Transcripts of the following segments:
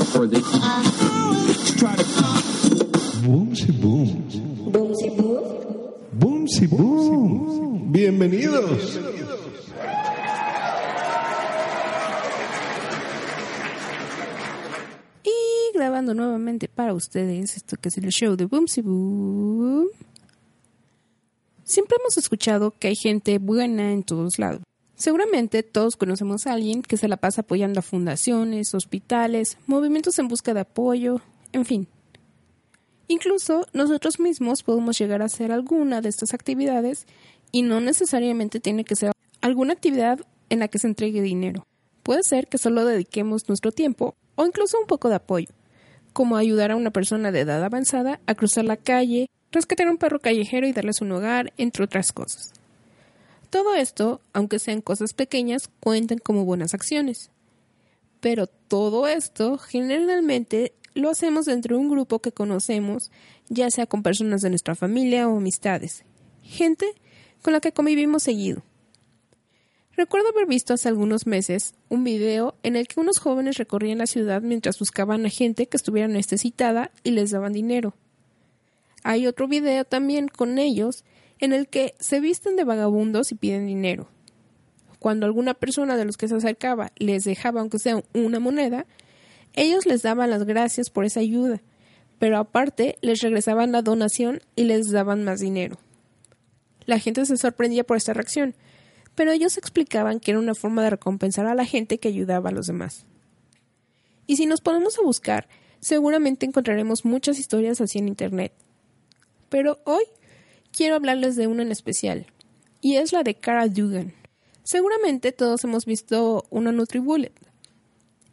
for the Boomsy boom. Boomsy boom. Bienvenidos. Y grabando nuevamente para ustedes esto que es el show de Boomsy Boom. Siempre hemos escuchado que hay gente buena en todos lados. Seguramente todos conocemos a alguien que se la pasa apoyando a fundaciones, hospitales, movimientos en busca de apoyo, en fin. Incluso nosotros mismos podemos llegar a hacer alguna de estas actividades y no necesariamente tiene que ser alguna actividad en la que se entregue dinero. Puede ser que solo dediquemos nuestro tiempo o incluso un poco de apoyo, como ayudar a una persona de edad avanzada a cruzar la calle, rescatar a un perro callejero y darles un hogar, entre otras cosas. Todo esto, aunque sean cosas pequeñas, cuentan como buenas acciones. Pero todo esto generalmente lo hacemos dentro de un grupo que conocemos, ya sea con personas de nuestra familia o amistades, gente con la que convivimos seguido. Recuerdo haber visto hace algunos meses un video en el que unos jóvenes recorrían la ciudad mientras buscaban a gente que estuviera necesitada y les daban dinero. Hay otro video también con ellos en el que se visten de vagabundos y piden dinero. Cuando alguna persona de los que se acercaba les dejaba aunque sea una moneda, ellos les daban las gracias por esa ayuda, pero aparte les regresaban la donación y les daban más dinero. La gente se sorprendía por esta reacción, pero ellos explicaban que era una forma de recompensar a la gente que ayudaba a los demás. Y si nos ponemos a buscar, seguramente encontraremos muchas historias así en Internet. Pero hoy quiero hablarles de una en especial, y es la de Cara Dugan. Seguramente todos hemos visto una NutriBullet.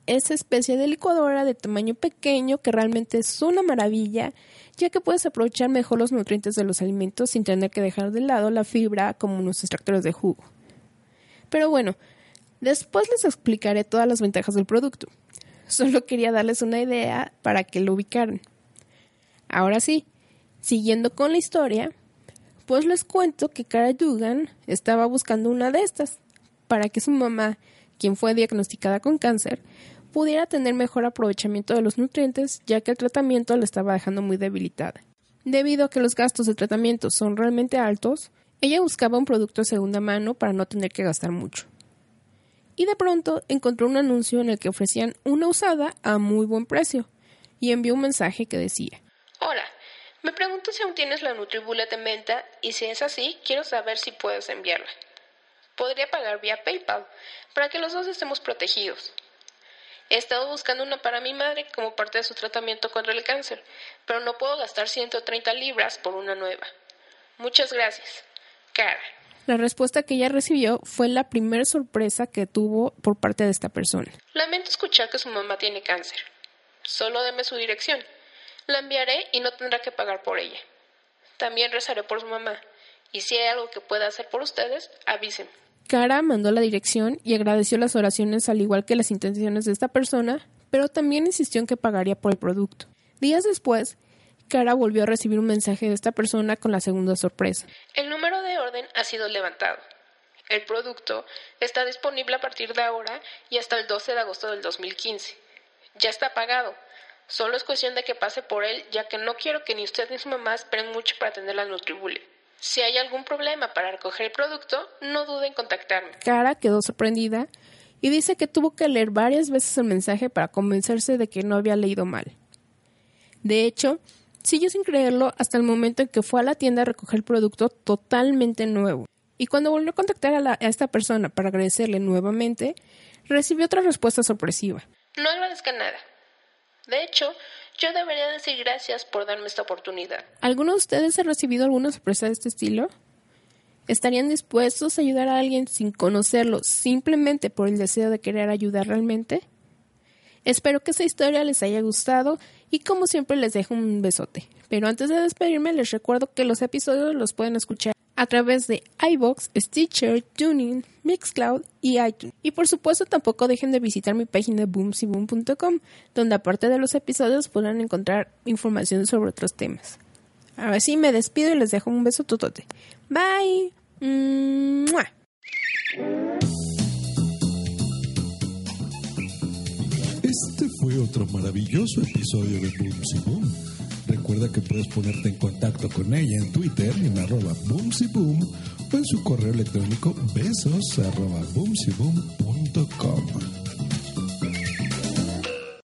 Esa especie de licuadora de tamaño pequeño que realmente es una maravilla, ya que puedes aprovechar mejor los nutrientes de los alimentos sin tener que dejar de lado la fibra como unos extractores de jugo. Pero bueno, después les explicaré todas las ventajas del producto. Solo quería darles una idea para que lo ubicaran. Ahora sí, siguiendo con la historia, pues les cuento que Cara Dugan estaba buscando una de estas, para que su mamá, quien fue diagnosticada con cáncer, pudiera tener mejor aprovechamiento de los nutrientes, ya que el tratamiento la estaba dejando muy debilitada. Debido a que los gastos de tratamiento son realmente altos, ella buscaba un producto de segunda mano para no tener que gastar mucho. Y de pronto encontró un anuncio en el que ofrecían una usada a muy buen precio, y envió un mensaje que decía me pregunto si aún tienes la Nutribullet en venta y si es así, quiero saber si puedes enviarla. Podría pagar vía PayPal para que los dos estemos protegidos. He estado buscando una para mi madre como parte de su tratamiento contra el cáncer, pero no puedo gastar 130 libras por una nueva. Muchas gracias. Cara. La respuesta que ella recibió fue la primera sorpresa que tuvo por parte de esta persona. Lamento escuchar que su mamá tiene cáncer. Solo deme su dirección. La enviaré y no tendrá que pagar por ella. También rezaré por su mamá. Y si hay algo que pueda hacer por ustedes, avisen. Cara mandó la dirección y agradeció las oraciones al igual que las intenciones de esta persona, pero también insistió en que pagaría por el producto. Días después, Cara volvió a recibir un mensaje de esta persona con la segunda sorpresa. El número de orden ha sido levantado. El producto está disponible a partir de ahora y hasta el 12 de agosto del 2015. Ya está pagado. Solo es cuestión de que pase por él, ya que no quiero que ni usted ni su mamá esperen mucho para atender la Nutribullet. Si hay algún problema para recoger el producto, no dude en contactarme. Cara quedó sorprendida y dice que tuvo que leer varias veces el mensaje para convencerse de que no había leído mal. De hecho, siguió sin creerlo hasta el momento en que fue a la tienda a recoger el producto totalmente nuevo. Y cuando volvió a contactar a, la- a esta persona para agradecerle nuevamente, recibió otra respuesta sorpresiva. No agradezca nada. De hecho, yo debería decir gracias por darme esta oportunidad. ¿Alguno de ustedes ha recibido alguna sorpresa de este estilo? ¿Estarían dispuestos a ayudar a alguien sin conocerlo simplemente por el deseo de querer ayudar realmente? Espero que esta historia les haya gustado y como siempre les dejo un besote. Pero antes de despedirme les recuerdo que los episodios los pueden escuchar a través de iBox, Stitcher, Tuning, Mixcloud y iTunes. Y por supuesto tampoco dejen de visitar mi página boomsyboom.com, donde aparte de los episodios podrán encontrar información sobre otros temas. Ahora sí me despido y les dejo un beso totote. Bye. Este fue otro maravilloso episodio de Boomsy Boom. Recuerda que puedes ponerte en contacto con ella en Twitter en arroba Boomsy Boom o en su correo electrónico besos arroba.